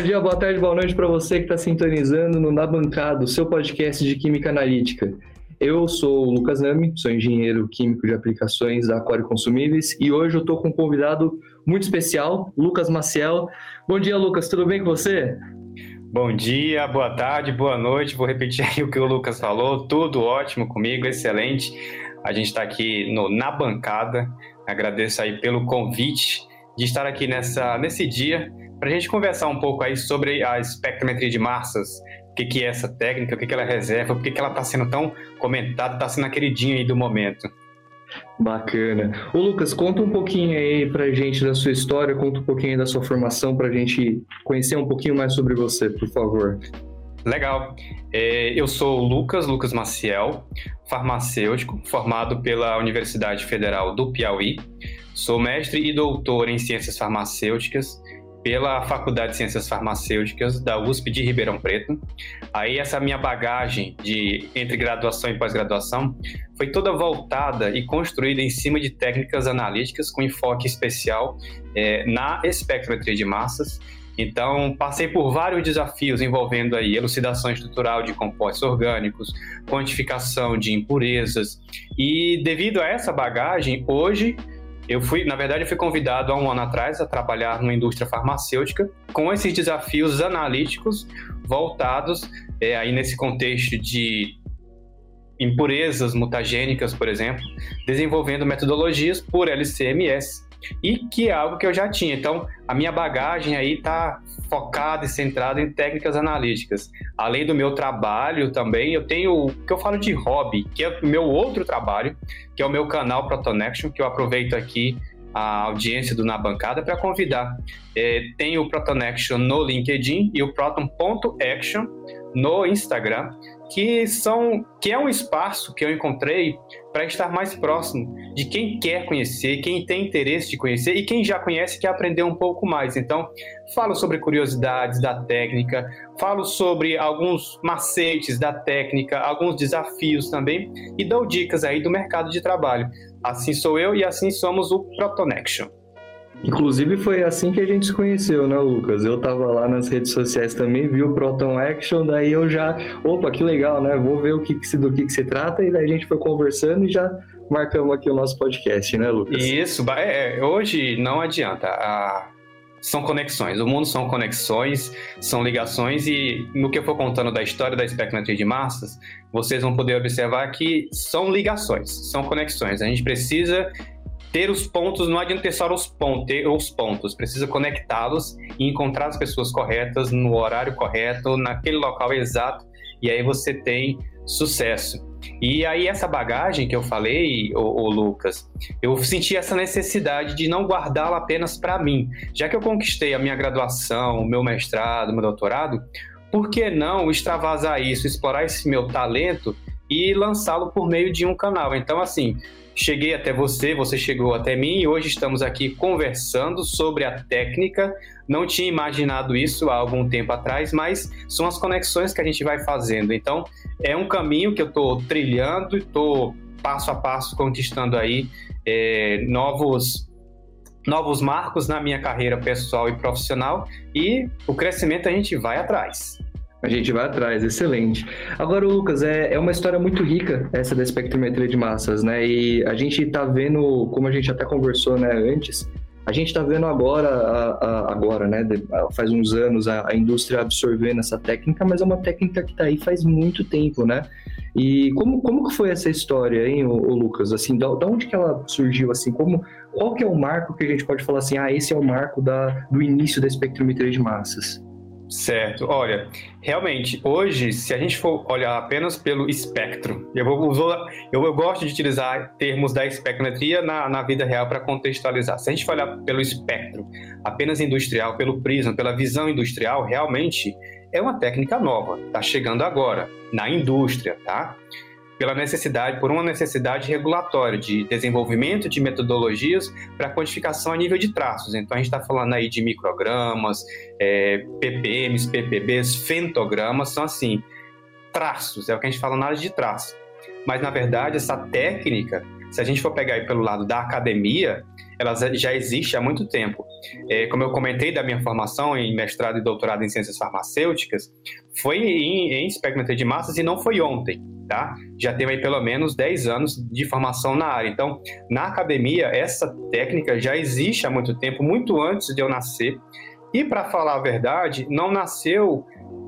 Bom dia, boa tarde, boa noite para você que está sintonizando no Na Bancada, o seu podcast de Química Analítica. Eu sou o Lucas Nami, sou engenheiro químico de aplicações da Aquário Consumíveis e hoje eu estou com um convidado muito especial, Lucas Maciel. Bom dia, Lucas, tudo bem com você? Bom dia, boa tarde, boa noite. Vou repetir aí o que o Lucas falou. Tudo ótimo comigo, excelente. A gente está aqui no, na bancada. Agradeço aí pelo convite de estar aqui nessa, nesse dia para a gente conversar um pouco aí sobre a espectrometria de massas. O que, que é essa técnica, o que, que ela reserva, por que, que ela está sendo tão comentada, está sendo a queridinha aí do momento. Bacana. Ô Lucas, conta um pouquinho aí pra gente da sua história, conta um pouquinho da sua formação pra gente conhecer um pouquinho mais sobre você, por favor. Legal. É, eu sou o Lucas, Lucas Maciel, farmacêutico, formado pela Universidade Federal do Piauí. Sou mestre e doutor em ciências farmacêuticas pela Faculdade de Ciências Farmacêuticas da USP de Ribeirão Preto. Aí essa minha bagagem de entre graduação e pós-graduação foi toda voltada e construída em cima de técnicas analíticas com enfoque especial é, na espectrometria de massas. Então, passei por vários desafios envolvendo aí elucidação estrutural de compostos orgânicos, quantificação de impurezas. E devido a essa bagagem, hoje eu fui, na verdade, fui convidado há um ano atrás a trabalhar numa indústria farmacêutica com esses desafios analíticos voltados é, aí nesse contexto de impurezas mutagênicas, por exemplo, desenvolvendo metodologias por LCMS e que é algo que eu já tinha. Então, a minha bagagem aí está focada e centrada em técnicas analíticas. Além do meu trabalho também, eu tenho o que eu falo de hobby, que é o meu outro trabalho, que é o meu canal Protonection, que eu aproveito aqui a audiência do Na Bancada para convidar. É, tem o Protonection no LinkedIn e o Proton.action no Instagram que são que é um espaço que eu encontrei para estar mais próximo de quem quer conhecer, quem tem interesse de conhecer e quem já conhece quer aprender um pouco mais. Então, falo sobre curiosidades da técnica, falo sobre alguns macetes da técnica, alguns desafios também e dou dicas aí do mercado de trabalho. Assim sou eu e assim somos o Protonection. Inclusive foi assim que a gente se conheceu, né, Lucas? Eu tava lá nas redes sociais também, vi o Proton Action, daí eu já, opa, que legal, né? Vou ver o que, do que, que se trata, e daí a gente foi conversando e já marcamos aqui o nosso podcast, né, Lucas? Isso, é, hoje não adianta. São conexões, o mundo são conexões, são ligações, e no que eu for contando da história da espectrometria de massas, vocês vão poder observar que são ligações, são conexões. A gente precisa ter os pontos, não adianta ter só os pontos, ter os pontos, precisa conectá-los e encontrar as pessoas corretas no horário correto, naquele local exato, e aí você tem sucesso. E aí essa bagagem que eu falei, o, Lucas, eu senti essa necessidade de não guardá-la apenas para mim. Já que eu conquistei a minha graduação, meu mestrado, meu doutorado, por que não extravasar isso, explorar esse meu talento e lançá-lo por meio de um canal? Então, assim, cheguei até você, você chegou até mim e hoje estamos aqui conversando sobre a técnica. Não tinha imaginado isso há algum tempo atrás, mas são as conexões que a gente vai fazendo. Então, é um caminho que eu estou trilhando estou passo a passo conquistando aí é, novos novos marcos na minha carreira pessoal e profissional e o crescimento a gente vai atrás. A gente vai atrás, excelente. Agora, Lucas, é, é uma história muito rica essa da espectrometria de massas, né? E a gente está vendo, como a gente até conversou né, antes, a gente está vendo agora, a, a, agora, né? Faz uns anos a, a, indústria absorvendo essa técnica, mas é uma técnica que está aí faz muito tempo, né? E como, como que foi essa história, hein, o, Lucas? Assim, da, da, onde que ela surgiu? Assim, como, qual que é o marco que a gente pode falar assim? Ah, esse é o marco da, do início da espectrometria de massas? Certo. Olha, realmente, hoje, se a gente for olhar apenas pelo espectro, eu, vou, eu, eu gosto de utilizar termos da espectrometria na, na vida real para contextualizar. Se a gente for olhar pelo espectro, apenas industrial, pelo prisma, pela visão industrial, realmente é uma técnica nova, está chegando agora, na indústria, tá? Pela necessidade, por uma necessidade regulatória de desenvolvimento de metodologias para quantificação a nível de traços. Então a gente está falando aí de microgramas, é, ppms, ppbs, fentogramas, são assim traços, é o que a gente fala na área de traço. Mas na verdade essa técnica, se a gente for pegar aí pelo lado da academia, ela já existe há muito tempo. É, como eu comentei da minha formação em mestrado e doutorado em ciências farmacêuticas, foi em, em de massas e não foi ontem, tá? Já tem aí pelo menos 10 anos de formação na área. Então, na academia, essa técnica já existe há muito tempo, muito antes de eu nascer. E, para falar a verdade, não nasceu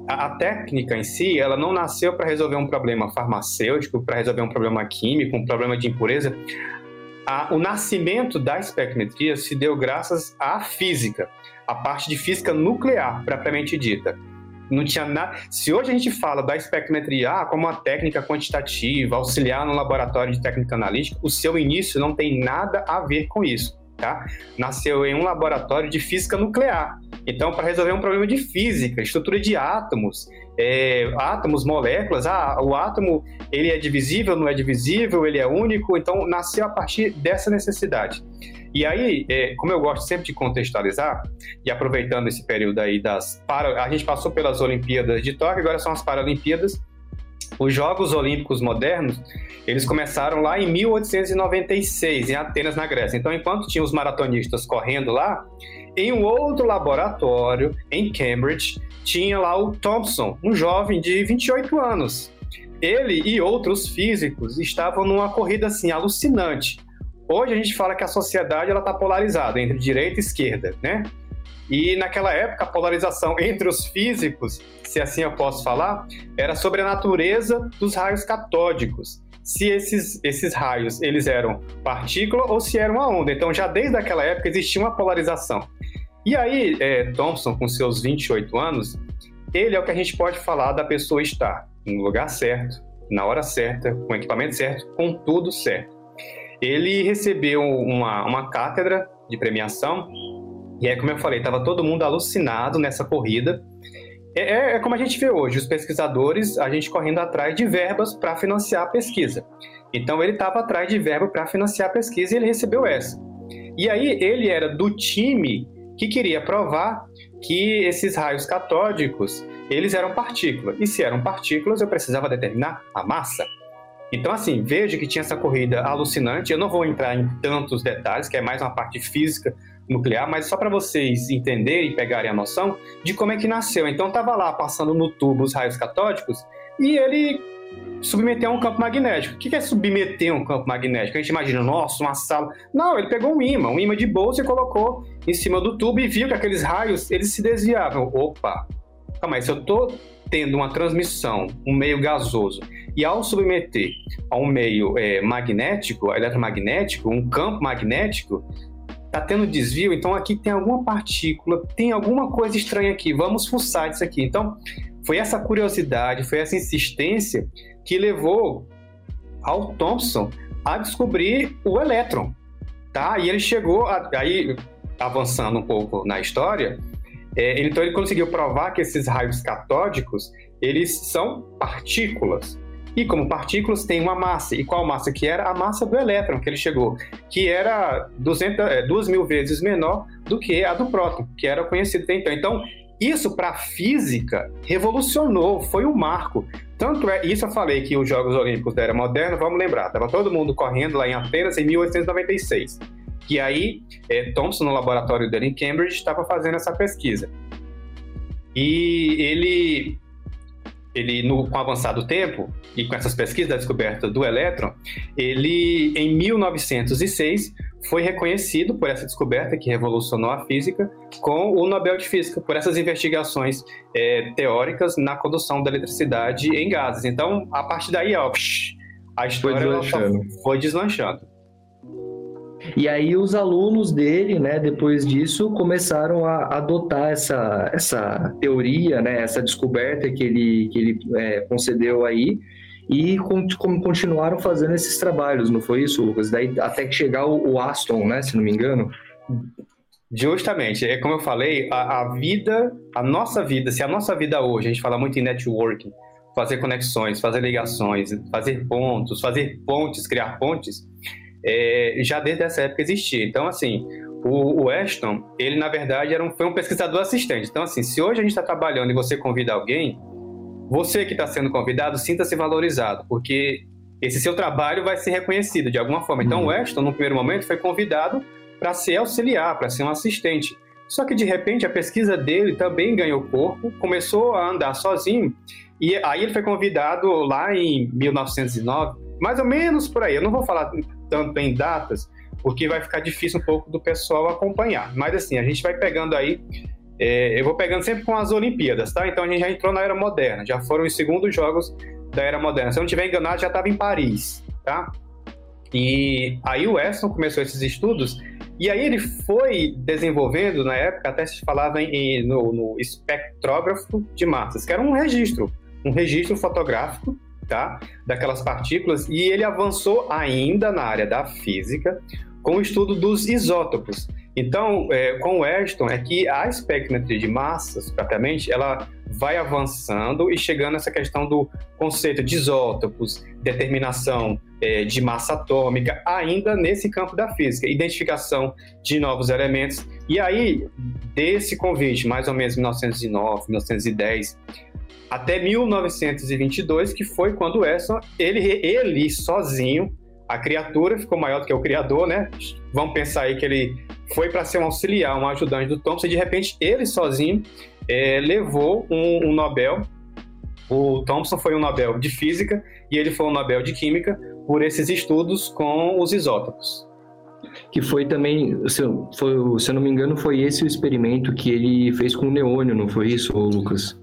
a, técnica em si, ela não nasceu para resolver um problema farmacêutico, para resolver um problema químico, um problema de impureza. A, o nascimento da espectrometria se deu graças à física, a parte de física nuclear, propriamente dita. Não tinha nada. Se hoje a gente fala da espectrometria ah, como uma técnica quantitativa, auxiliar no laboratório de técnica analítica, o seu início não tem nada a ver com isso tá? Nasceu em um laboratório de física nuclear. Então, para resolver um problema de física, estrutura de átomos, é, átomos, moléculas, ah, o átomo ele é divisível, não é divisível, ele é único. Então, nasceu a partir dessa necessidade. E aí, é, como eu gosto sempre de contextualizar, e aproveitando esse período aí das. Para, a gente passou pelas Olimpíadas de Tóquio, agora são as Paralimpíadas. Os Jogos Olímpicos modernos, eles começaram lá em 1896, em Atenas, na Grécia. Então, enquanto tinha os maratonistas correndo lá, em um outro laboratório, em Cambridge, tinha lá o Thompson, um jovem de 28 anos. Ele e outros físicos estavam numa corrida assim alucinante. Hoje a gente fala que a sociedade ela está polarizada entre direita e esquerda, né? E naquela época, a polarização entre os físicos, se assim eu posso falar, era sobre a natureza dos raios catódicos. Se esses, esses raios eles eram partícula ou se eram uma onda. Então, já desde aquela época existia uma polarização. E aí, é, Thompson, com seus 28 anos, ele é o que a gente pode falar da pessoa estar no lugar certo, na hora certa, com o equipamento certo, com tudo certo. Ele recebeu uma, uma cátedra de premiação e aí, como eu falei, estava todo mundo alucinado nessa corrida. É, é, é, como a gente vê hoje, os pesquisadores, a gente correndo atrás de verbas para financiar a pesquisa. Então, ele estava atrás de verba para financiar a pesquisa e ele recebeu essa. E aí, ele era do time que queria provar que esses raios catódicos, eles eram partículas. E se eram partículas, eu precisava determinar a massa. Então, assim, veja que tinha essa corrida alucinante. Eu não vou entrar em tantos detalhes, que é mais uma parte física nuclear, mas só para vocês entenderem e pegarem a noção de como é que nasceu. Então estava lá passando no tubo os raios catódicos e ele submeteu a um campo magnético. O que é submeter um campo magnético? A gente imagina, nossa, uma sala. Não, ele pegou um imã, um imã de bolsa e colocou em cima do tubo e viu que aqueles raios eles se desviavam. Opa, calma aí, se eu estou tendo uma transmissão, um meio gasoso, e ao submeter a um meio é, magnético, eletromagnético, um campo magnético, tá tendo desvio, então aqui tem alguma partícula, tem alguma coisa estranha aqui, vamos fuçar isso aqui. Então, foi essa curiosidade, foi essa insistência que levou ao Thomson a descobrir o elétron, tá? E ele chegou, a, aí avançando um pouco na história, é, então ele conseguiu provar que esses raios catódicos, eles são partículas. E como partículas tem uma massa. E qual massa que era? A massa do elétron que ele chegou, que era 200, é, 2 mil vezes menor do que a do próton, que era conhecido até então. Então, isso para a física revolucionou, foi um marco. Tanto é, isso eu falei que os Jogos Olímpicos da Era Moderna, vamos lembrar, estava todo mundo correndo lá em Atenas em 1896. E aí, é, Thomson, no laboratório dele em Cambridge, estava fazendo essa pesquisa. E ele ele no, com o avançar do tempo e com essas pesquisas da descoberta do elétron, ele em 1906 foi reconhecido por essa descoberta que revolucionou a física com o Nobel de Física por essas investigações é, teóricas na condução da eletricidade em gases. Então, a partir daí, ó, a história foi deslanchando. Foi deslanchando. E aí os alunos dele, né, depois disso, começaram a adotar essa, essa teoria, né, essa descoberta que ele, que ele é, concedeu aí, e continuaram fazendo esses trabalhos, não foi isso, Lucas? Daí até que chegar o, Aston, né, se não me engano. Justamente, é como eu falei, a, a, vida, a nossa vida, se a nossa vida hoje, a gente fala muito em networking, fazer conexões, fazer ligações, fazer pontos, fazer pontes, criar pontes, é, já desde essa época existia. Então, assim, o, o Ashton, ele na verdade era um, foi um pesquisador assistente. Então, assim, se hoje a gente está trabalhando e você convida alguém, você que está sendo convidado, sinta-se valorizado, porque esse seu trabalho vai ser reconhecido de alguma forma. Então, uhum. o Ashton, no primeiro momento, foi convidado para ser auxiliar, para ser um assistente. Só que de repente a pesquisa dele também ganhou corpo, começou a andar sozinho, e aí ele foi convidado lá em 1909, mais ou menos por aí. Eu não vou falar tanto em datas, porque vai ficar difícil um pouco do pessoal acompanhar. Mas assim, a gente vai pegando aí é, eu vou pegando sempre com as Olimpíadas, tá? Então a gente já entrou na Era Moderna, já foram os segundos jogos da Era Moderna. Se eu não estiver enganado, já estava em Paris, tá? E aí o Weston começou esses estudos e aí ele foi desenvolvendo, na época até se falava em, no, no espectrógrafo de massas, que era um registro, um registro fotográfico tá? daquelas partículas, e ele avançou ainda na área da física com o estudo dos isótopos. Então, é, com o Ashton, é que a espectrometria de massas, propriamente, ela vai avançando e chegando nessa questão do conceito de isótopos, determinação é, de massa atômica, ainda nesse campo da física, identificação de novos elementos. E aí, desse convite, mais ou menos 1909, 1910, até 1922, que foi quando o Edison, ele, ele sozinho, a criatura ficou maior do que o criador, né? Vamos pensar aí que ele foi para ser um auxiliar, um ajudante do Thomson, e de repente ele sozinho é, levou um, um, Nobel. O Thomson foi um Nobel de Física e ele foi um Nobel de Química por esses estudos com os isótopos. Que foi também, se foi, se eu não me engano, foi esse o experimento que ele fez com o neônio, não foi isso, Lucas?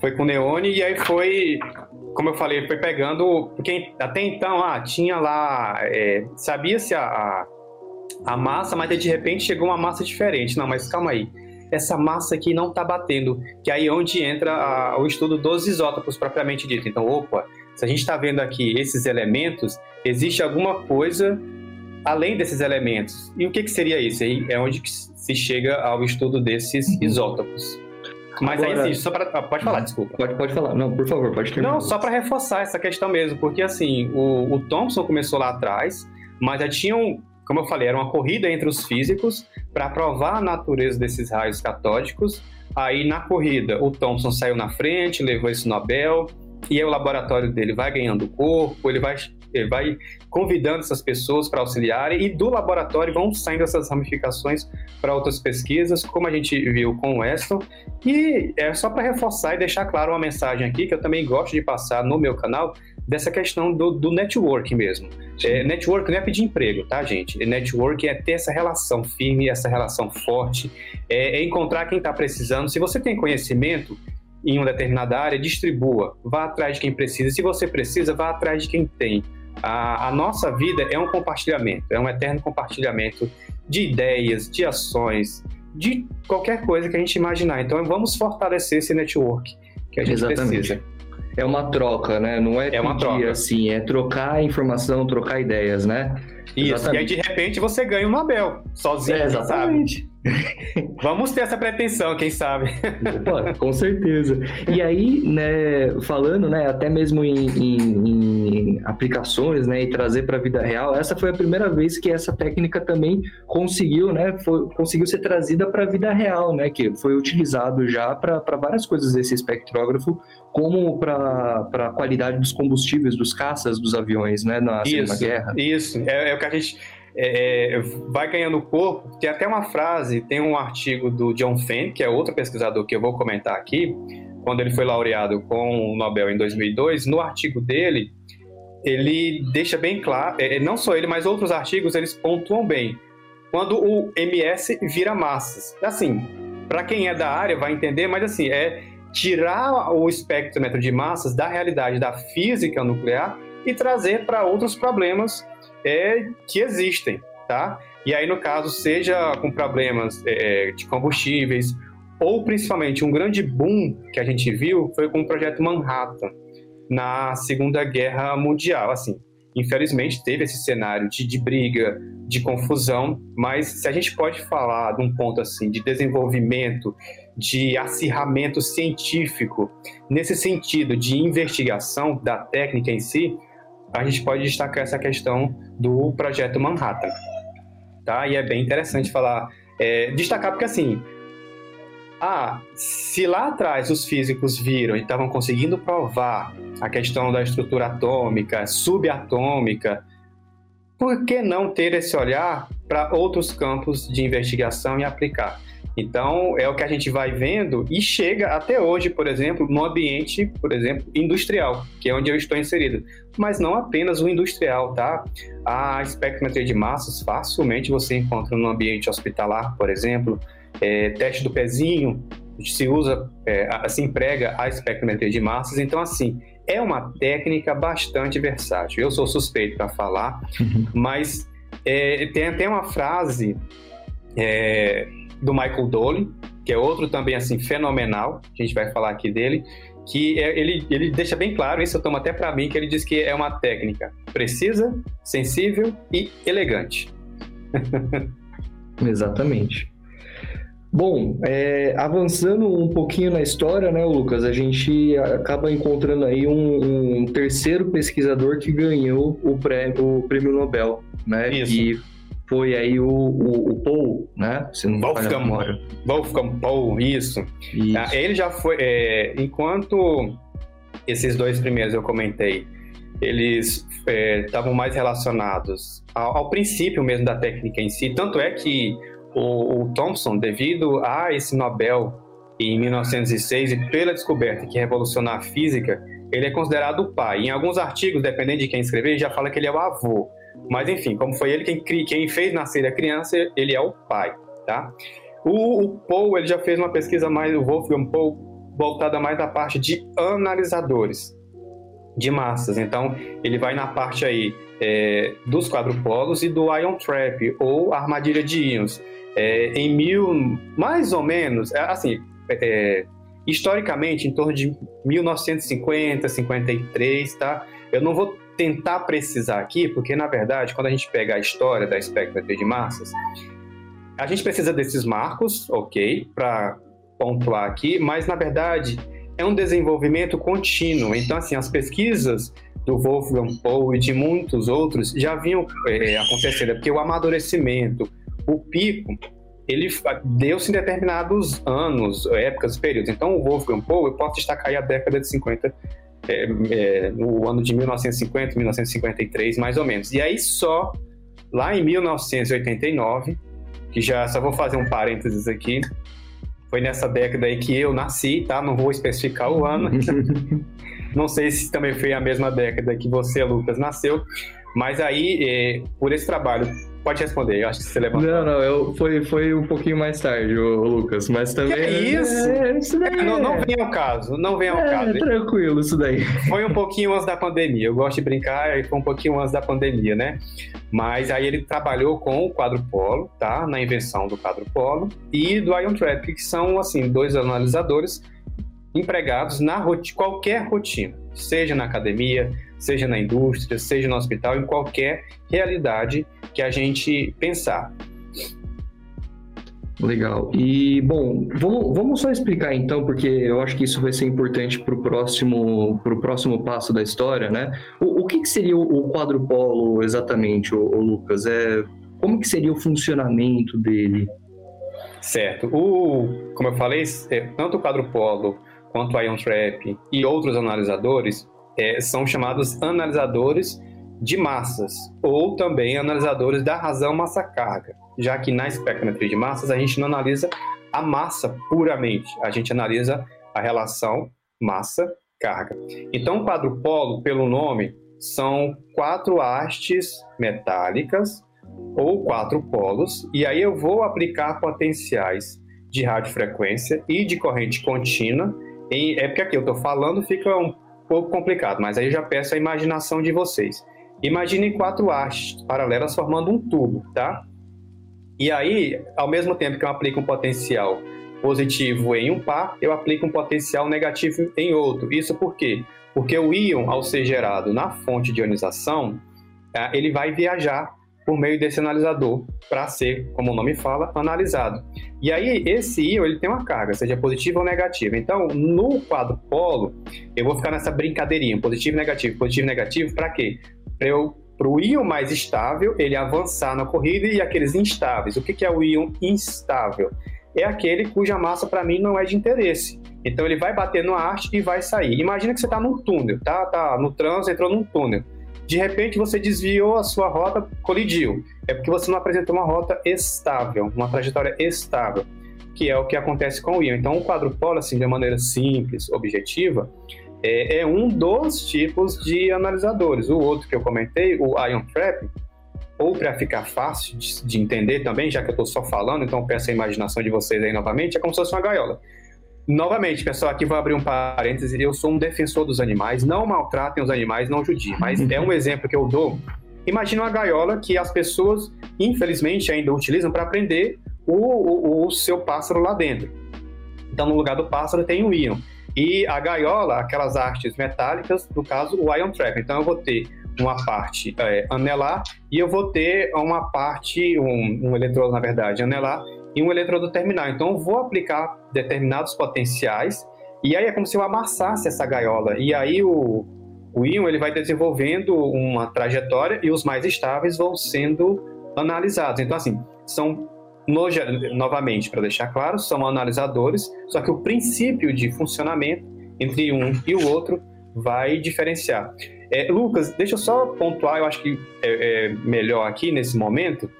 Foi com o neônio e aí foi como eu falei, foi pegando. Porque até então, ah, tinha lá. É, Sabia-se a, a, massa, mas de repente chegou uma massa diferente. Não, mas calma aí. Essa massa aqui não está batendo. Que aí é onde entra a, o estudo dos isótopos propriamente dito. Então, opa, se a gente está vendo aqui esses elementos, existe alguma coisa além desses elementos. E o que, que seria isso? Aí é onde se chega ao estudo desses uhum. isótopos. Mas Agora... aí sim, só para. Ah, pode falar, desculpa. Pode, pode falar. Não, por favor, pode terminar. Não, só para reforçar essa questão mesmo, porque assim, o, o Thompson começou lá atrás, mas já tinham, como eu falei, era uma corrida entre os físicos para provar a natureza desses raios catódicos. Aí na corrida, o Thompson saiu na frente, levou esse Nobel, e aí o laboratório dele vai ganhando corpo, ele vai ele vai convidando essas pessoas para auxiliarem e do laboratório vão saindo essas ramificações para outras pesquisas, como a gente viu com o Weston. E é só para reforçar e deixar claro uma mensagem aqui que eu também gosto de passar no meu canal dessa questão do, do network mesmo. É, network não é pedir emprego, tá, gente? Network é ter essa relação firme, essa relação forte, é, é encontrar quem está precisando. Se você tem conhecimento, em uma determinada área, distribua, vá atrás de quem precisa. Se você precisa, vá atrás de quem tem. A, a, nossa vida é um compartilhamento, é um eterno compartilhamento de ideias, de ações, de qualquer coisa que a gente imaginar. Então vamos fortalecer esse network que a gente Exatamente. precisa. É uma troca, né? Não é, é uma troca. assim, é trocar informação, trocar ideias, né? Isso, exatamente. e aí de repente você ganha um Nobel, sozinho, é, exatamente. sabe? Vamos ter essa pretensão, quem sabe? Opa, com certeza. E aí, né, falando, né, até mesmo em, em, em aplicações, né, e trazer para a vida real, essa foi a primeira vez que essa técnica também conseguiu, né, foi, conseguiu ser trazida para a vida real, né, que foi utilizado já para várias coisas esse espectrógrafo, como para a qualidade dos combustíveis dos caças dos aviões, né, na Segunda Guerra. Isso, é, é o que a gente é, é, vai ganhando corpo. Tem até uma frase, tem um artigo do John Fenn, que é outro pesquisador que eu vou comentar aqui, quando ele foi laureado com o Nobel em 2002. No artigo dele, ele deixa bem claro, é, não só ele, mas outros artigos, eles pontuam bem. Quando o MS vira massas. Assim, para quem é da área vai entender, mas assim, é tirar o espectrômetro de massas da realidade da física nuclear e trazer para outros problemas é, que existem, tá? E aí, no caso, seja com problemas é, de combustíveis, ou principalmente um grande boom que a gente viu foi com o projeto Manhattan na Segunda Guerra Mundial. Assim, infelizmente teve esse cenário de, de briga, de confusão, mas se a gente pode falar de um ponto assim de desenvolvimento, de acirramento científico, nesse sentido de investigação da técnica em si, a gente pode destacar essa questão do projeto Manhattan, tá? E é bem interessante falar, é, destacar porque assim, ah, se lá atrás os físicos viram e estavam conseguindo provar a questão da estrutura atômica, subatômica, por que não ter esse olhar para outros campos de investigação e aplicar. Então, é o que a gente vai vendo e chega até hoje, por exemplo, no ambiente, por exemplo, industrial, que é onde eu estou inserido. Mas não apenas o industrial, tá? A espectrometria de massas facilmente você encontra no ambiente hospitalar, por exemplo, é, teste do pezinho, se usa, é, se emprega a espectrometria de massas. Então, assim, é uma técnica bastante versátil. Eu sou suspeito para falar, uhum. mas é, tem até uma frase é, do Michael Dole, que é outro também assim fenomenal, a gente vai falar aqui dele, que é, ele, ele deixa bem claro, isso eu tomo até para mim, que ele diz que é uma técnica precisa, sensível e elegante. Exatamente. Bom, é, avançando um pouquinho na história, né, Lucas, a gente acaba encontrando aí um, um terceiro pesquisador que ganhou o prêmio, o prêmio Nobel, né? Isso. E foi aí o, o, o Paul, né? Se não Wolfgang, Wolfgang Paul, isso. isso. Ah, ele já foi, é, enquanto esses dois primeiros eu comentei, eles é, estavam é, mais relacionados ao, ao princípio mesmo da técnica em si, tanto é que o, o Thomson, devido a esse Nobel em 1906 e pela descoberta que revolucionou a física, ele é considerado o pai. Em alguns artigos, dependendo de quem escrever, já fala que ele é o avô. Mas enfim, como foi ele quem, quem fez nascer a criança, ele é o pai, tá? O, o Paul, ele já fez uma pesquisa mais, o Wolfgang Paul, voltada mais da parte de analisadores de massas. Então, ele vai na parte aí é, dos quadrupolos e do ion trap, ou armadilha de íons. É, em mil, mais ou menos, é, assim, é, historicamente, em torno de 1950, 53, tá? Eu não vou tentar precisar aqui, porque na verdade, quando a gente pega a história da espectrometria de massas, a gente precisa desses marcos, ok, para pontuar aqui, mas na verdade é um desenvolvimento contínuo. Então, assim, as pesquisas do Wolfgang Paul e de muitos outros já vinham é, acontecendo, porque o amadurecimento, o pico, ele deu-se em determinados anos, épocas, períodos. Então, o Wolfgang Paul, eu posso destacar aí a década de 50, é, é, no ano de 1950, 1953, mais ou menos. E aí, só lá em 1989, que já só vou fazer um parênteses aqui, foi nessa década aí que eu nasci, tá? Não vou especificar o ano. Não sei se também foi a mesma década que você, Lucas, nasceu. Mas aí, é, por esse trabalho Pode responder, eu acho que você levantou. Não, não, eu, foi, foi um pouquinho mais tarde, o Lucas, mas também... Que é isso? É, isso daí é, não, não é. vem ao caso, não vem ao é, caso. tranquilo isso daí. Foi um pouquinho antes da pandemia, eu gosto de brincar, foi um pouquinho antes da pandemia, né? Mas aí ele trabalhou com o quadrupolo, tá? Na invenção do quadrupolo e do Ion Trap, que são, assim, dois analisadores empregados na roti qualquer rotina, seja na academia, seja na indústria, seja no hospital, em qualquer realidade que a gente pensar. Legal. E, bom, vamos, vamos só explicar então, porque eu acho que isso vai ser importante para o próximo, próximo passo da história, né? O, o que, que, seria o, quadrupolo exatamente, o, o, Lucas? É, como que seria o funcionamento dele? Certo. O, como eu falei, é, tanto o quadrupolo quanto o Ion Trap e outros analisadores é, são chamados analisadores de massas, ou também analisadores da razão massa-carga, já que na espectrometria de massas a gente não analisa a massa puramente, a gente analisa a relação massa-carga. Então, o quadrupolo, pelo nome, são quatro hastes metálicas ou quatro polos, e aí eu vou aplicar potenciais de radiofrequência e de corrente contínua. É porque aqui eu estou falando fica um pouco complicado, mas aí eu já peço a imaginação de vocês. Imaginem quatro hastes paralelas formando um tubo, tá? E aí, ao mesmo tempo que eu aplico um potencial positivo em um par, eu aplico um potencial negativo em outro. Isso por quê? Porque o íon, ao ser gerado na fonte de ionização, é, ele vai viajar por meio desse analisador para ser, como o nome fala, analisado. E aí esse íon ele tem uma carga, seja positiva ou negativa. Então, no quadro polo, eu vou ficar nessa brincadeirinha, positivo negativo, positivo negativo, para quê? para o íon mais estável ele avançar na corrida e aqueles instáveis. O que, que é o íon instável? É aquele cuja massa para mim não é de interesse. Então ele vai bater no haste e vai sair. Imagina que você está num túnel, tá? Tá no trânsito, entrou num túnel. De repente você desviou a sua rota, colidiu. É porque você não apresentou uma rota estável, uma trajetória estável, que é o que acontece com o íon. Então, o quadrupolo, assim, de maneira simples, objetiva, é, é um dos tipos de analisadores. O outro que eu comentei, o Ion Trap, ou para ficar fácil de, de, entender também, já que eu estou só falando, então peço a imaginação de vocês aí novamente, é como se fosse uma gaiola. Novamente, pessoal, aqui vou abrir um parêntese. Eu sou um defensor dos animais. Não maltratem os animais, não judiem. Mas é um exemplo que eu dou. Imagina uma gaiola que as pessoas, infelizmente, ainda utilizam para prender o, o, o, seu pássaro lá dentro. Então, no lugar do pássaro tem o íon. E a gaiola, aquelas hastes metálicas, no caso, o ion trap. Então, eu vou ter uma parte é, anelar e eu vou ter uma parte, um, um eletrodo, na verdade, anelar e um eletrodo terminal. Então, eu vou aplicar determinados potenciais e aí é como se eu amassasse essa gaiola. E aí o, o íon ele vai desenvolvendo uma trajetória e os mais estáveis vão sendo analisados. Então, assim, são no, novamente, para deixar claro, são analisadores, só que o princípio de funcionamento entre um e o outro vai diferenciar. É, Lucas, deixa eu só pontuar, eu acho que é, é melhor aqui nesse momento,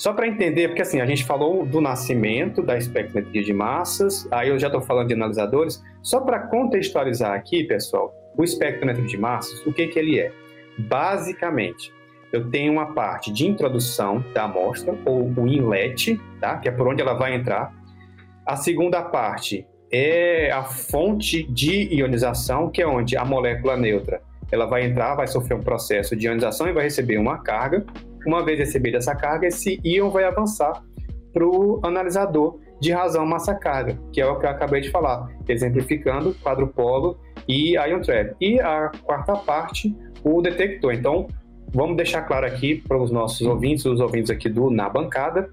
só para entender, porque assim, a gente falou do nascimento da espectrometria de massas, aí eu já estou falando de analisadores, só para contextualizar aqui, pessoal, o espectrometro de massas, o que, que ele é? Basicamente, eu tenho uma parte de introdução da amostra, ou o inlet, tá? que é por onde ela vai entrar. A segunda parte é a fonte de ionização, que é onde a molécula neutra ela vai entrar, vai sofrer um processo de ionização e vai receber uma carga. Uma vez recebida essa carga, esse íon vai avançar para o analisador de razão massa-carga, que é o que eu acabei de falar, exemplificando quadrupolo e ion trap. E a quarta parte, o detector. Então, vamos deixar claro aqui para os nossos ouvintes, os ouvintes aqui do Na Bancada,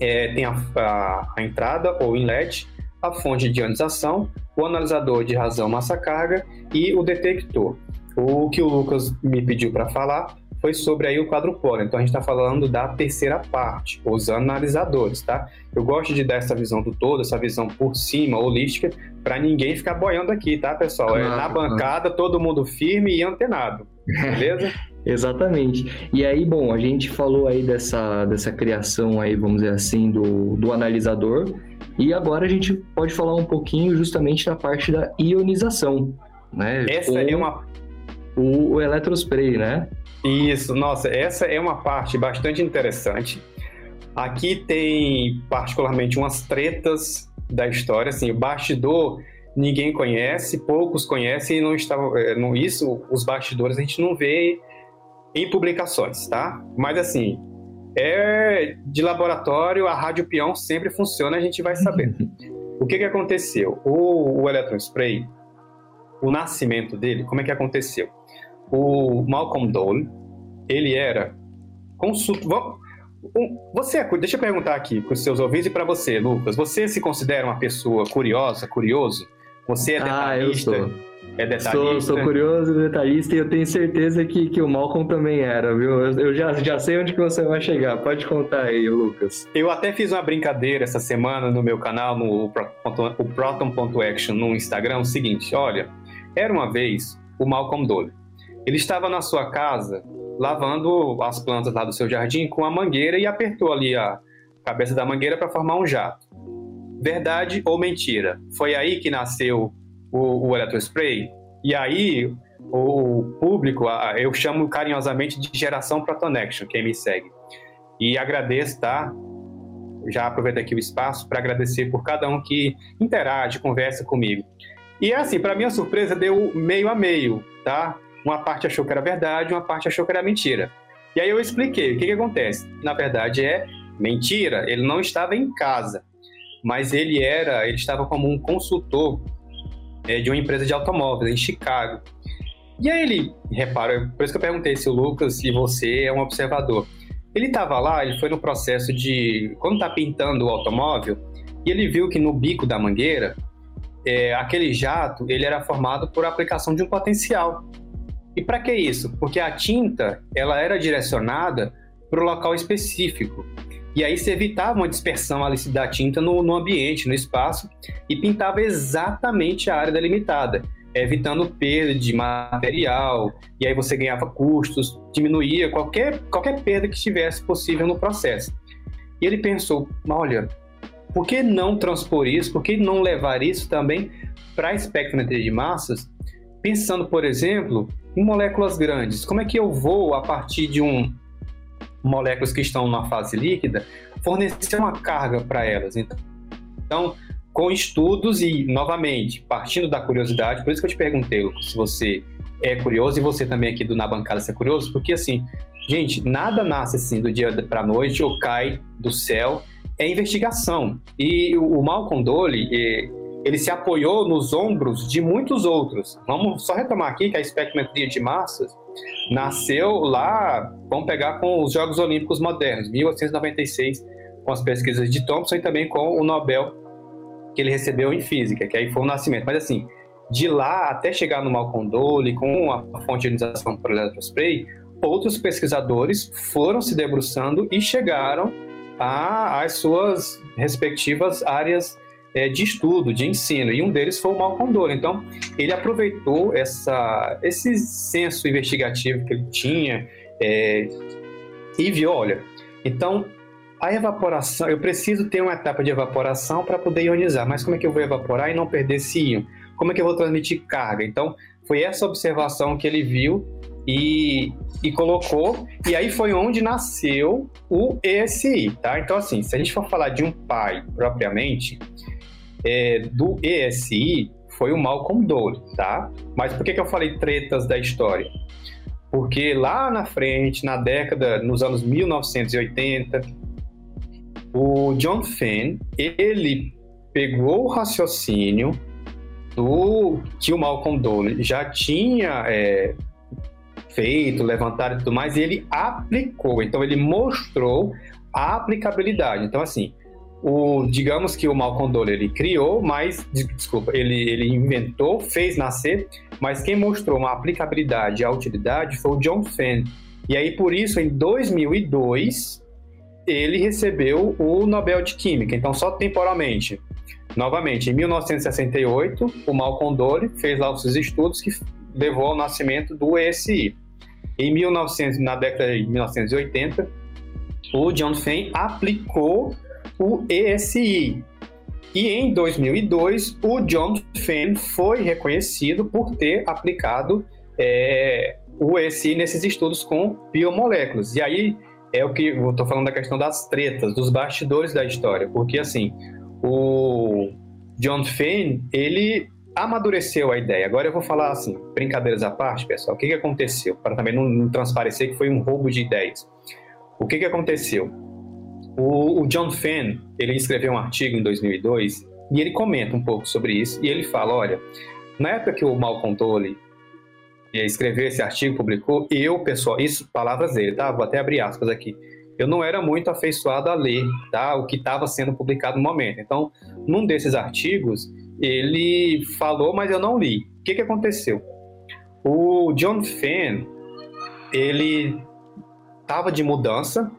é, tem a, a, a, entrada ou inlet, a fonte de ionização, o analisador de razão massa-carga e o detector. O que o Lucas me pediu para falar foi sobre aí o quadrupolo. Então a gente está falando da terceira parte, os analisadores, tá? Eu gosto de dar essa visão do todo, essa visão por cima, holística, para ninguém ficar boiando aqui, tá, pessoal? é na bancada, todo mundo firme e antenado, beleza? Exatamente. E aí, bom, a gente falou aí dessa, dessa criação aí, vamos dizer assim, do, do analisador. E agora a gente pode falar um pouquinho justamente da parte da ionização, né? Essa Com... é uma o, o eletrospray, né? Isso, nossa, essa é uma parte bastante interessante. Aqui tem particularmente umas tretas da história, assim, o bastidor ninguém conhece, poucos conhecem e não está, é, não isso, os bastidores a gente não vê em publicações, tá? Mas assim, é de laboratório, a rádio peão sempre funciona, a gente vai saber. o que que aconteceu? O, o Electron Spray, o nascimento dele, como é que aconteceu? O Malcolm Dole, ele era consultor. Você, é deixa eu perguntar aqui para os seus ouvintes e para você, Lucas. Você se considera uma pessoa curiosa, curioso? Você é detalhista? Ah, eu sou. É detalhista? Sou, sou curioso, detalhista e eu tenho certeza que, que o Malcolm também era, viu? Eu, eu já, já sei onde que você vai chegar. Pode contar aí, Lucas. Eu até fiz uma brincadeira essa semana no meu canal, no o Proton.action no Instagram, o seguinte, olha, era uma vez o Malcolm Dole. Ele estava na sua casa lavando as plantas lá do seu jardim com a mangueira e apertou ali a cabeça da mangueira para formar um jato. Verdade ou mentira? Foi aí que nasceu o, o eletrospray? E aí o público, eu chamo carinhosamente de geração Protonection, quem me segue. E agradeço, tá? Já aproveito aqui o espaço para agradecer por cada um que interage, conversa comigo. E assim, para minha surpresa, deu meio a meio, tá? Uma parte achou que era verdade, uma parte achou que era mentira. E aí eu expliquei o que, que acontece. Na verdade é mentira, ele não estava em casa, mas ele era, ele estava como um consultor é, de uma empresa de automóveis em Chicago. E aí ele, repara, por isso que eu perguntei se o Lucas e você é um observador. Ele estava lá, ele foi no processo de, quando está pintando o automóvel, e ele viu que no bico da mangueira, é, aquele jato, ele era formado por aplicação de um potencial. E para que isso? Porque a tinta ela era direcionada para o local específico. E aí se evitava uma dispersão da tinta no, no ambiente, no espaço, e pintava exatamente a área delimitada. evitando perda de material, e aí você ganhava custos, diminuía qualquer, qualquer perda que estivesse possível no processo. E ele pensou, olha, por que não transpor isso, por que não levar isso também para a espectrometria de massas, pensando, por exemplo, em moléculas grandes. Como é que eu vou, a partir de um moléculas que estão numa fase líquida, fornecer uma carga para elas? Então, com estudos e, novamente, partindo da curiosidade, por isso que eu te perguntei, se você é curioso e você também aqui do Na Bancada se é curioso, porque assim, gente, nada nasce assim do dia para noite ou cai do céu, é investigação. E o Malcolm Dole, ele se apoiou nos ombros de muitos outros. Vamos só retomar aqui que a espectrometria de massas nasceu lá, vamos pegar com os Jogos Olímpicos modernos, 1896, com as pesquisas de Thomson e também com o Nobel que ele recebeu em física, que aí foi o nascimento. Mas assim, de lá até chegar no Malcolm Dole, com a fonte de ionização por eletrospray, outros pesquisadores foram se debruçando e chegaram às suas respectivas áreas é, de estudo, de ensino, e um deles foi o Malcolm Dole. Então, ele aproveitou essa, esse senso investigativo que ele tinha é, e viu, olha, então a evaporação, eu preciso ter uma etapa de evaporação para poder ionizar, mas como é que eu vou evaporar e não perder esse íon? Como é que eu vou transmitir carga? Então, foi essa observação que ele viu e, e colocou, e aí foi onde nasceu o ESI, tá? Então, assim, se a gente for falar de um pai propriamente, é, do ESI foi o Malcolm Dole, tá? Mas por que, que eu falei tretas da história? Porque lá na frente, na década, nos anos 1980, o John Fenn, ele pegou o raciocínio do que o Malcolm Dole já tinha é, feito, levantado e tudo mais, e ele aplicou. Então, ele mostrou a aplicabilidade. Então, assim, o, digamos que o Malcolm Dole ele criou, mas desculpa, ele, ele inventou, fez nascer, mas quem mostrou uma aplicabilidade e a utilidade foi o John Fenn. E aí por isso em 2002 ele recebeu o Nobel de Química. Então só temporalmente. Novamente, em 1968, o Malcolm Dole fez lá os seus estudos que levou ao nascimento do ESI. Em 1900, na década de 1980, o John Fenn aplicou o ESI. E em 2002, o John Fenn foi reconhecido por ter aplicado é, o ESI nesses estudos com biomoléculas. E aí é o que eu estou falando da questão das tretas, dos bastidores da história, porque assim, o John Fenn, ele amadureceu a ideia. Agora eu vou falar assim, brincadeiras à parte, pessoal, o que, que aconteceu? Para também não, não transparecer que foi um roubo de ideias. O que, que aconteceu? O, o John Fenn, ele escreveu um artigo em 2002 e ele comenta um pouco sobre isso e ele fala, olha, na época que o Malcolm Tolle escreveu esse artigo, publicou, eu, pessoal, isso, palavras dele, tá? Vou até abrir aspas aqui. Eu não era muito afeiçoado a ler, tá? O que estava sendo publicado no momento. Então, num desses artigos, ele falou, mas eu não li. O que, que aconteceu? O John Fenn, ele estava de mudança,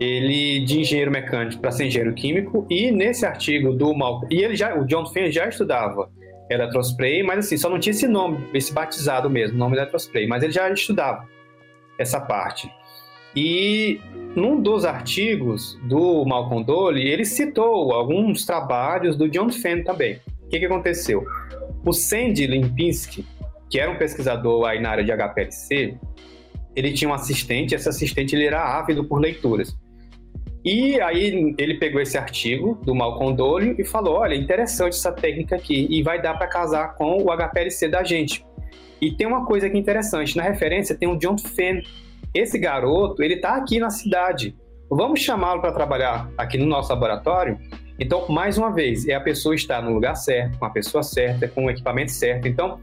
ele de engenheiro mecânico para ser engenheiro químico e nesse artigo do Malcolm e ele já o John Fenn já estudava eletrospray, mas assim só não tinha esse nome, esse batizado mesmo, nome eletrospray, mas ele já estudava essa parte. E num dos artigos do Malcolm Dole, ele citou alguns trabalhos do John Fenn também. O que, que aconteceu? O Sandy Limpinski, que era um pesquisador aí na área de HPLC, ele tinha um assistente, esse assistente ele era ávido por leituras. E aí ele pegou esse artigo do Malcolm Dole e falou: olha, interessante essa técnica aqui e vai dar para casar com o HPLC da gente. E tem uma coisa aqui interessante, na referência tem o John Fenn. Esse garoto, ele está aqui na cidade. Vamos chamá-lo para trabalhar aqui no nosso laboratório? Então, mais uma vez, é a pessoa estar no lugar certo, com a pessoa certa, com o equipamento certo. Então,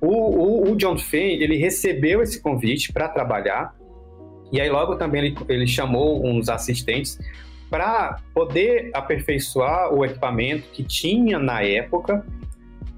o, o, o John Fenn, ele recebeu esse convite para trabalhar e aí logo também ele, ele chamou uns assistentes para poder aperfeiçoar o equipamento que tinha na época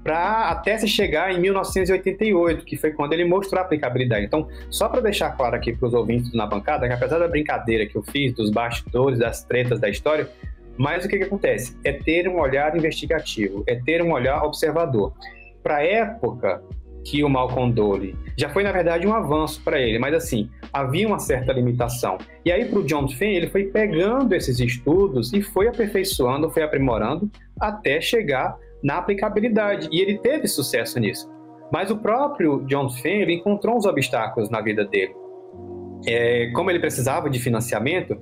para até se chegar em 1988, que foi quando ele mostrou a aplicabilidade. Então, só para deixar claro aqui para os ouvintes na bancada, que apesar da brincadeira que eu fiz, dos bastidores, das tretas da história, mas o que, que acontece? É ter um olhar investigativo, é ter um olhar observador. Para a época, que o Malcolm Dole. Já foi, na verdade, um avanço para ele, mas assim, havia uma certa limitação. E aí, para o John Finn, ele foi pegando esses estudos e foi aperfeiçoando, foi aprimorando até chegar na aplicabilidade. E ele teve sucesso nisso. Mas o próprio John ele encontrou uns obstáculos na vida dele. É, como ele precisava de financiamento,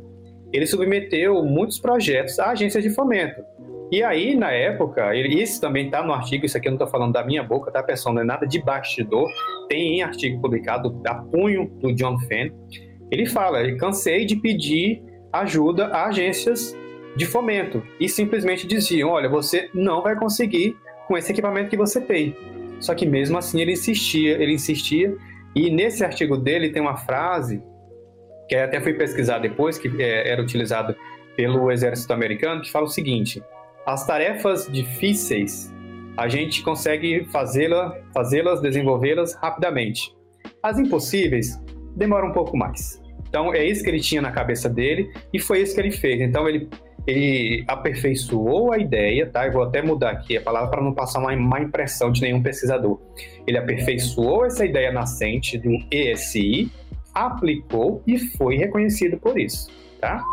ele submeteu muitos projetos à agência de fomento. E aí, na época, isso também está no artigo, isso aqui eu não estou falando da minha boca, tá, pessoal? Não é nada de bastidor. Tem em artigo publicado a punho do John Fenn. Ele fala: ele cansei de pedir ajuda a agências de fomento e simplesmente diziam: olha, você não vai conseguir com esse equipamento que você tem. Só que mesmo assim ele insistia, ele insistia. E nesse artigo dele tem uma frase que até fui pesquisar depois, que é, era utilizado pelo exército americano, que fala o seguinte: as tarefas difíceis a gente consegue fazê-las, fazê-las, desenvolvê-las rapidamente. As impossíveis demoram um pouco mais. Então é isso que ele tinha na cabeça dele e foi isso que ele fez. Então ele ele aperfeiçoou a ideia, tá? Eu vou até mudar aqui a palavra para não passar uma má impressão de nenhum pesquisador. Ele aperfeiçoou essa ideia nascente do ESI, aplicou e foi reconhecido por isso, tá?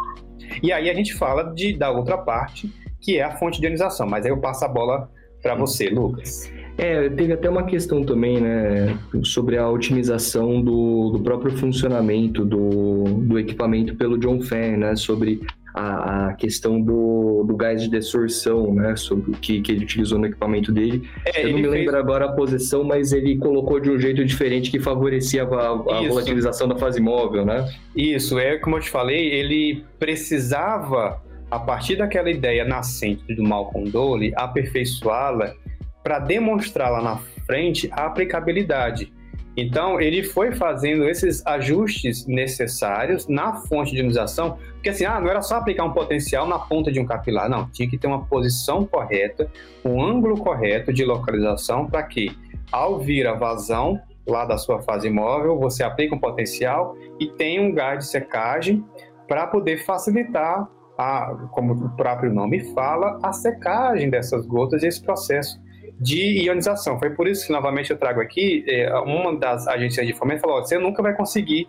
E aí a gente fala de, da outra parte, que é a fonte de ionização. Mas aí eu passo a bola para você, Lucas. É, teve até uma questão também, né, sobre a otimização do, do próprio funcionamento do, do equipamento pelo John Fan, né, sobre a, a, questão do, do gás de desorção, né, sobre que, que ele utilizou no equipamento dele. É, Eu não me fez... lembro agora a posição, mas ele colocou de um jeito diferente que favorecia a, a volatilização da fase móvel, né? Isso, é como eu te falei, ele precisava a partir daquela ideia nascente do Malcolm Dole, aperfeiçoá-la para demonstrar lá na frente a aplicabilidade. Então, ele foi fazendo esses ajustes necessários na fonte de ionização, porque assim, ah, não era só aplicar um potencial na ponta de um capilar, não, tinha que ter uma posição correta, um ângulo correto de localização para que, ao vir a vazão lá da sua fase móvel, você aplica um potencial e tem um gás de secagem para poder facilitar a, como o próprio nome fala, a secagem dessas gotas e esse processo de ionização. Foi por isso que, novamente, eu trago aqui, é, uma das agências de fomento falou, você nunca vai conseguir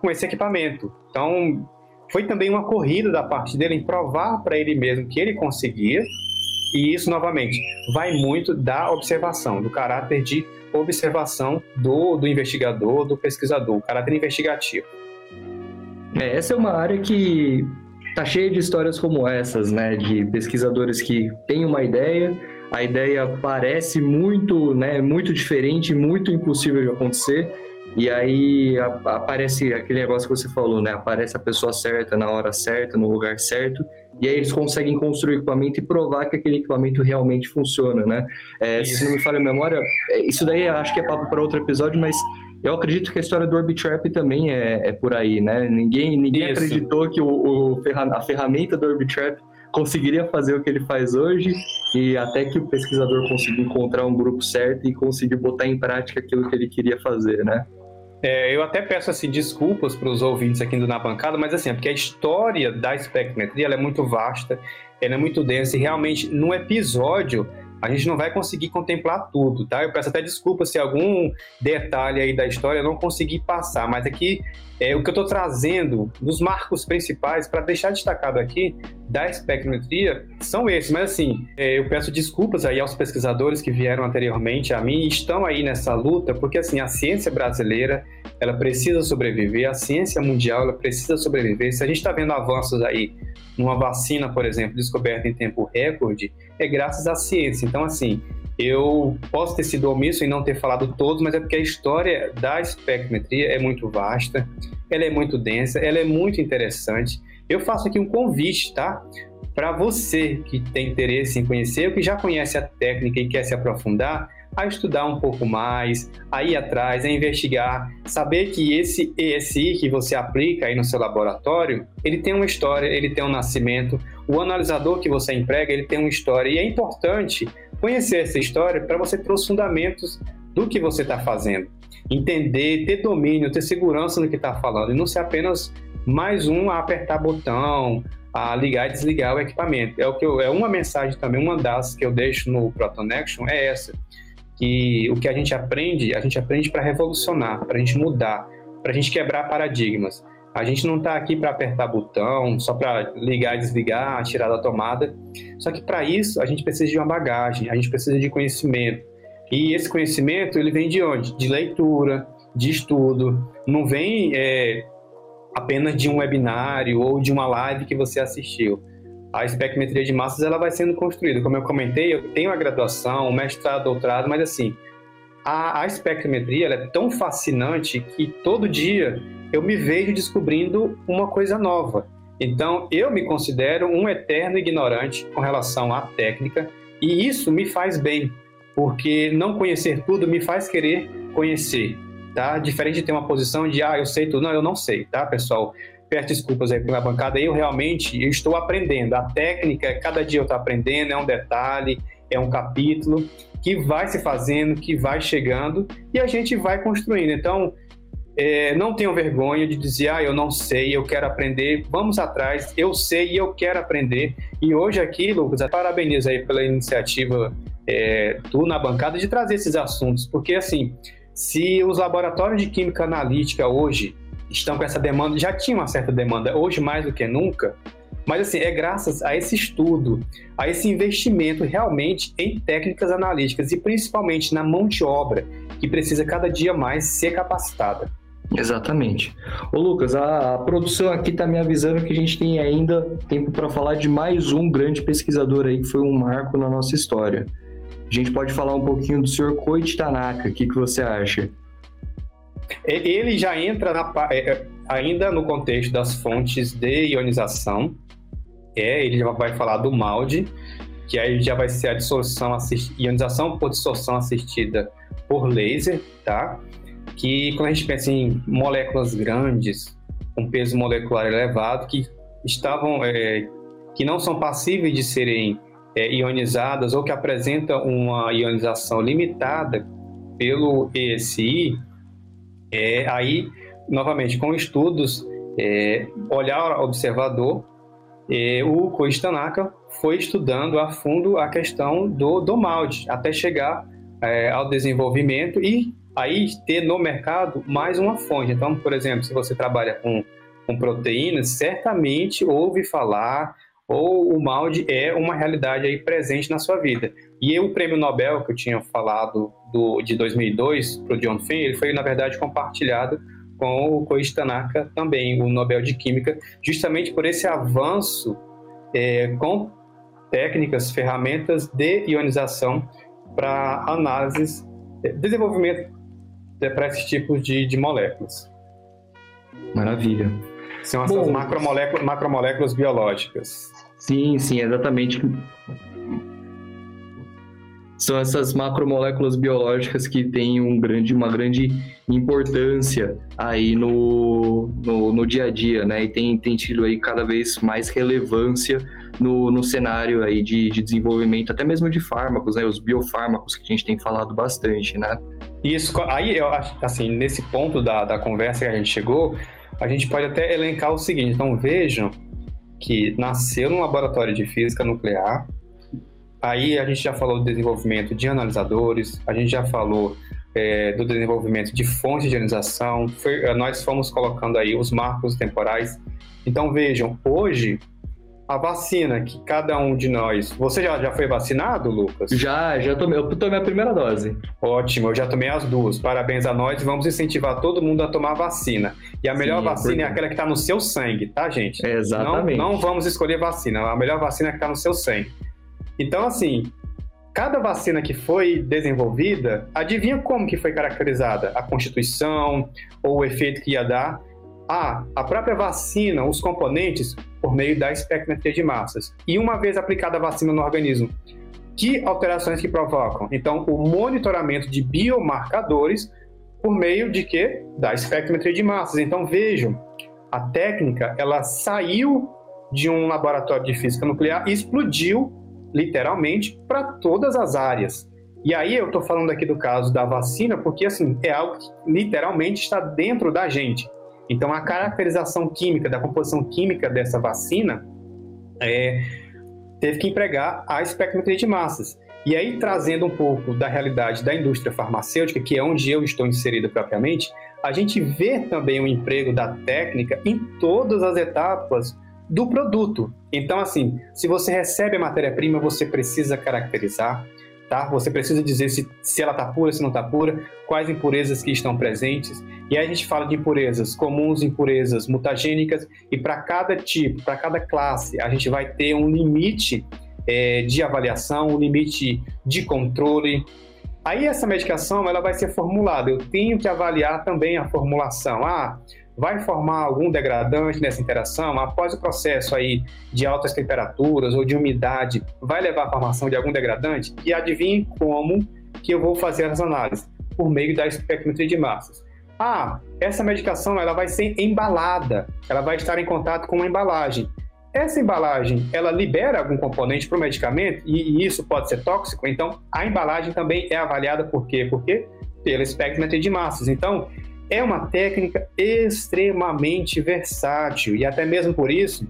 com esse equipamento. Então, foi também uma corrida da parte dele em provar para ele mesmo que ele conseguia, e isso, novamente, vai muito da observação, do caráter de observação do, do investigador, do pesquisador, o caráter investigativo. É, essa é uma área que tá cheia de histórias como essas, né? De pesquisadores que têm uma ideia, a ideia parece muito, né, muito diferente, muito impossível de acontecer, e aí aparece aquele negócio que você falou, né? Aparece a pessoa certa na hora certa, no lugar certo, e aí eles conseguem construir o equipamento e provar que aquele equipamento realmente funciona, né? É, se não me falha a memória, é, isso daí acho que é papo para outro episódio, mas eu acredito que a história do Orbitrap também é, é por aí, né? Ninguém, ninguém acreditou que o, o a ferramenta do Orbitrap conseguiria fazer o que ele faz hoje e até que o pesquisador conseguiu encontrar um grupo certo e conseguir botar em prática aquilo que ele queria fazer, né? É, eu até peço assim desculpas para os ouvintes aqui do Na Bancada, mas assim, é porque a história da espectrometria é muito vasta, ela é muito densa e realmente no episódio a gente não vai conseguir contemplar tudo, tá? Eu peço até desculpa se algum detalhe aí da história eu não consegui passar, mas aqui é, o que eu estou trazendo dos marcos principais para deixar destacado aqui da espectrometria são esses, mas assim, é, eu peço desculpas aí aos pesquisadores que vieram anteriormente a mim e estão aí nessa luta, porque assim, a ciência brasileira, ela precisa sobreviver, a ciência mundial, ela precisa sobreviver. Se a gente está vendo avanços aí numa vacina, por exemplo, descoberta em tempo recorde, é graças à ciência. Então, assim, eu posso ter sido omisso em não ter falado todos, mas é porque a história da espectrometria é muito vasta, ela é muito densa, ela é muito interessante. Eu faço aqui um convite, tá? Para você que tem interesse em conhecer, ou que já conhece a técnica e quer se aprofundar, a estudar um pouco mais, a ir atrás, a investigar, saber que esse ESI que você aplica aí no seu laboratório, ele tem uma história, ele tem um nascimento, o analisador que você emprega, ele tem uma história, e é importante conhecer essa história para você ter os fundamentos do que você está fazendo. Entender, ter domínio, ter segurança no que está falando, e não ser apenas mais um a apertar botão, a ligar e desligar o equipamento. É, o que eu, é uma mensagem também, uma das que eu deixo no Proton é essa que o que a gente aprende, a gente aprende para revolucionar, para a gente mudar, para a gente quebrar paradigmas. A gente não está aqui para apertar botão, só para ligar desligar, tirar da tomada. Só que para isso a gente precisa de uma bagagem, a gente precisa de conhecimento. E esse conhecimento ele vem de onde? De leitura, de estudo. Não vem é, apenas de um webinário ou de uma live que você assistiu. A espectrometria de massas ela vai sendo construída. Como eu comentei, eu tenho a graduação, o mestrado, doutorado, mas assim, a, a espectrometria é tão fascinante que todo dia eu me vejo descobrindo uma coisa nova. Então, eu me considero um eterno ignorante com relação à técnica, e isso me faz bem, porque não conhecer tudo me faz querer conhecer, tá? Diferente de ter uma posição de, ah, eu sei tudo. Não, eu não sei, tá, pessoal? Peço desculpas aí pela bancada, eu realmente eu estou aprendendo. A técnica, cada dia eu estou aprendendo, é um detalhe, é um capítulo que vai se fazendo, que vai chegando, e a gente vai construindo. Então, é, não tenham vergonha de dizer, ah, eu não sei, eu quero aprender. Vamos atrás, eu sei e eu quero aprender. E hoje aqui, Lucas, parabenizo aí pela iniciativa é, tu na bancada de trazer esses assuntos, porque assim, se os laboratórios de química analítica hoje estão com essa demanda, já tinham uma certa demanda, hoje mais do que nunca, mas assim, é graças a esse estudo, a esse investimento realmente em técnicas analíticas e principalmente na mão de obra, que precisa cada dia mais ser capacitada. Exatamente. Ô Lucas, a, a produção aqui está me avisando que a gente tem ainda tempo para falar de mais um grande pesquisador aí que foi um marco na nossa história. A gente pode falar um pouquinho do senhor Koichi Tanaka, o que, que você acha? Ele já entra na, é, é, ainda no contexto das fontes de ionização, é, ele já vai falar do MALD, que aí já vai ser a dissolução ionização por dissolução assistida por laser, tá? Que quando a gente pensa em moléculas grandes, com peso molecular elevado, que estavam, é, que não são passíveis de serem é, ionizadas ou que apresentam uma ionização limitada pelo ESI, é, aí, novamente, com estudos, é, olhar observador, é, o Koichi Tanaka foi estudando a fundo a questão do, do MALD, até chegar é, ao desenvolvimento e aí ter no mercado mais uma fonte. Então, por exemplo, se você trabalha com, com proteínas, certamente ouve falar ou o MALD é uma realidade aí presente na sua vida. E o prêmio Nobel que eu tinha falado do, de 2002 para o John Finn, ele foi, na verdade, compartilhado com o Koichi Tanaka também, o Nobel de Química, justamente por esse avanço é, com técnicas, ferramentas de ionização para análises, é, para esses tipos de, de moléculas. Maravilha. São essas Bom, macromoléculas, macromoléculas biológicas. Sim, sim, exatamente. São essas macromoléculas biológicas que têm um grande, uma grande importância aí no, no, no dia a dia, né? E tem, tem tido aí cada vez mais relevância no, no cenário aí de, de desenvolvimento, até mesmo de fármacos, né? Os biofármacos que a gente tem falado bastante, né? Isso, aí eu acho, assim, nesse ponto da, da conversa que a gente chegou, a gente pode até elencar o seguinte, então vejam que nasceu num laboratório de física nuclear, aí a gente já falou do desenvolvimento de analisadores, a gente já falou é, do desenvolvimento de fontes de ionização, foi, nós fomos colocando aí os marcos temporais. Então vejam, hoje a vacina que cada um de nós. Você já, já foi vacinado, Lucas? Já, já tomei. Eu tomei a primeira dose. Ótimo, eu já tomei as duas. Parabéns a nós. Vamos incentivar todo mundo a tomar a vacina. E a melhor Sim, vacina é, é aquela que está no seu sangue, tá, gente? exatamente. Não, não vamos escolher vacina. A melhor vacina é que está no seu sangue. Então, assim, cada vacina que foi desenvolvida, adivinha como que foi caracterizada? A constituição ou o efeito que ia dar? Ah, a própria vacina, os componentes, por meio da espectrometria de massas. E uma vez aplicada a vacina no organismo, que alterações que provocam? Então, o monitoramento de biomarcadores por meio de quê? Da espectrometria de massas. Então, vejam, a técnica, ela saiu de um laboratório de física nuclear e explodiu, literalmente, para todas as áreas. E aí eu estou falando aqui do caso da vacina, porque, assim, é algo que literalmente está dentro da gente. Então, a caracterização química, da composição química dessa vacina, é, teve que empregar a espectrometria de massas. E aí, trazendo um pouco da realidade da indústria farmacêutica, que é onde eu estou inserido propriamente, a gente vê também o emprego da técnica em todas as etapas do produto. Então, assim, se você recebe a matéria-prima, você precisa caracterizar, tá? Você precisa dizer se, se ela está pura, se não está pura, quais impurezas que estão presentes. E aí a gente fala de impurezas comuns, impurezas mutagênicas, e para cada tipo, para cada classe, a gente vai ter um limite é, de avaliação, um limite de controle. Aí essa medicação ela vai ser formulada. Eu tenho que avaliar também a formulação. Ah, vai formar algum degradante nessa interação, após o processo aí de altas temperaturas ou de umidade, vai levar à formação de algum degradante? E adivinhe como que eu vou fazer as análises? Por meio da espectrometria de massas. Ah, essa medicação ela vai ser embalada, ela vai estar em contato com uma embalagem. Essa embalagem, ela libera algum componente para o medicamento e, e, isso pode ser tóxico, então a embalagem também é avaliada por quê? Porque pela espectrometria de massas. Então, é uma técnica extremamente versátil e até mesmo por isso,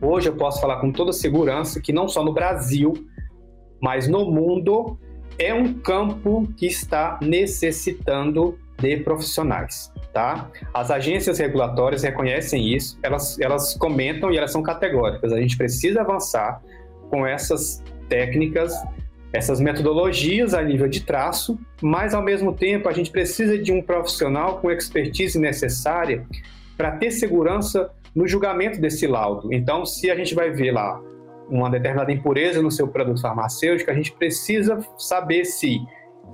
hoje eu posso falar com toda segurança que não só no Brasil, mas no mundo é um campo que está necessitando de profissionais, tá? As agências regulatórias reconhecem isso, elas, elas comentam e elas são categóricas. A gente precisa avançar com essas técnicas essas metodologias a nível de traço, mas ao mesmo tempo a gente precisa de um profissional com expertise necessária para ter segurança no julgamento desse laudo. Então, se a gente vai ver lá uma determinada impureza no seu produto farmacêutico, a gente precisa saber se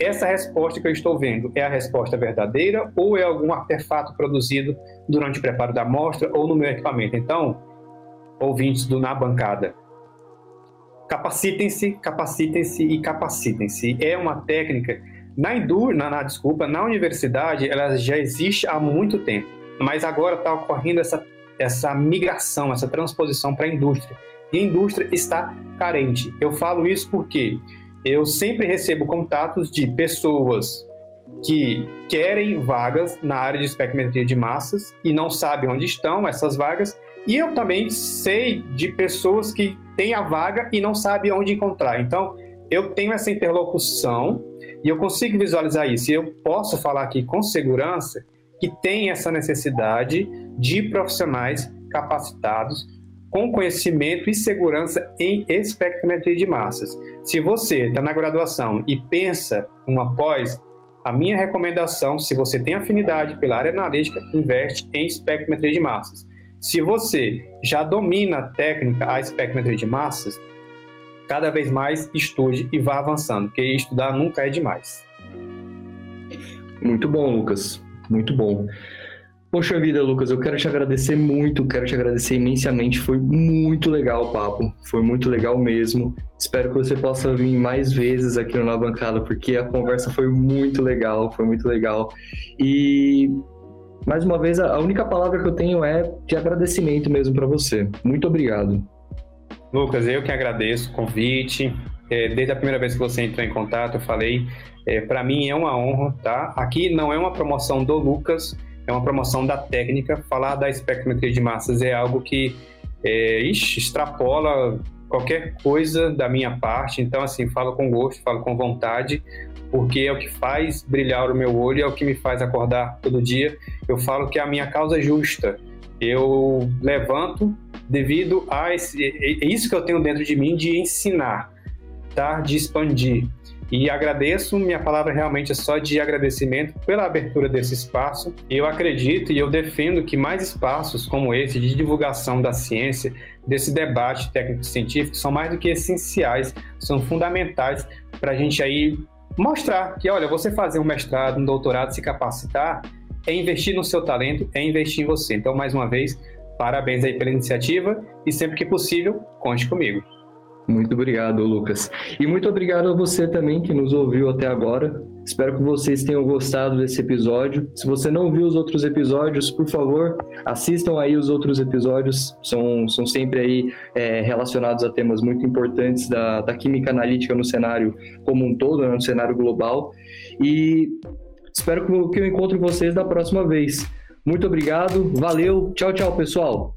essa resposta que eu estou vendo é a resposta verdadeira ou é algum artefato produzido durante o preparo da amostra ou no meu equipamento. Então, ouvintes do Na Bancada, capacitem-se, capacitem-se e capacitem-se. É uma técnica na indústria, na, na, desculpa, na universidade, ela já existe há muito tempo, mas agora está ocorrendo essa essa migração, essa transposição para a indústria. E a indústria está carente. Eu falo isso porque eu sempre recebo contatos de pessoas que querem vagas na área de espectrometria de massas e não sabem onde estão essas vagas. E eu também sei de pessoas que tem a vaga e não sabe onde encontrar. Então, eu tenho essa interlocução e eu consigo visualizar isso. E eu posso falar aqui com segurança que tem essa necessidade de profissionais capacitados com conhecimento e segurança em espectrometria de massas. Se você está na graduação e pensa uma pós, a minha recomendação, se você tem afinidade pela área analítica, investe em espectrometria de massas. Se você já domina a técnica, a espectrometria de massas, cada vez mais estude e vá avançando, porque estudar nunca é demais. Muito bom, Lucas. Muito bom. Poxa vida, Lucas, eu quero te agradecer muito, quero te agradecer imensamente. Foi muito legal o papo, foi muito legal mesmo. Espero que você possa vir mais vezes aqui na bancada, porque a conversa foi muito legal, foi muito legal. E mais uma vez, a única palavra que eu tenho é de agradecimento mesmo para você. Muito obrigado. Lucas, eu que agradeço o convite. É, desde a primeira vez que você entrou em contato, eu falei, é, para mim é uma honra, tá? Aqui não é uma promoção do Lucas, é uma promoção da técnica. Falar da espectrometria de massas é algo que é, ixi, extrapola qualquer coisa da minha parte. Então, assim, falo com gosto, falo com vontade porque é o que faz brilhar o meu olho, é o que me faz acordar todo dia. Eu falo que é a minha causa justa. Eu levanto devido a esse, é, é isso que eu tenho dentro de mim de ensinar, tá? De expandir. E agradeço, minha palavra realmente é só de agradecimento pela abertura desse espaço. Eu acredito e eu defendo que mais espaços como esse de divulgação da ciência, desse debate técnico-científico, são mais do que essenciais, são fundamentais para a gente aí mostrar que, olha, você fazer um mestrado, um doutorado, se capacitar, é investir no seu talento, é investir em você. Então, mais uma vez, parabéns aí pela iniciativa e sempre que possível, conte comigo. Muito obrigado, Lucas. E muito obrigado a você também que nos ouviu até agora. Espero que vocês tenham gostado desse episódio. Se você não viu os outros episódios, por favor, assistam aí os outros episódios. São, são sempre aí é, relacionados a temas muito importantes da, da química analítica no cenário como um todo, né, no cenário global. E espero que, eu encontre vocês da próxima vez. Muito obrigado, valeu, tchau, tchau, pessoal.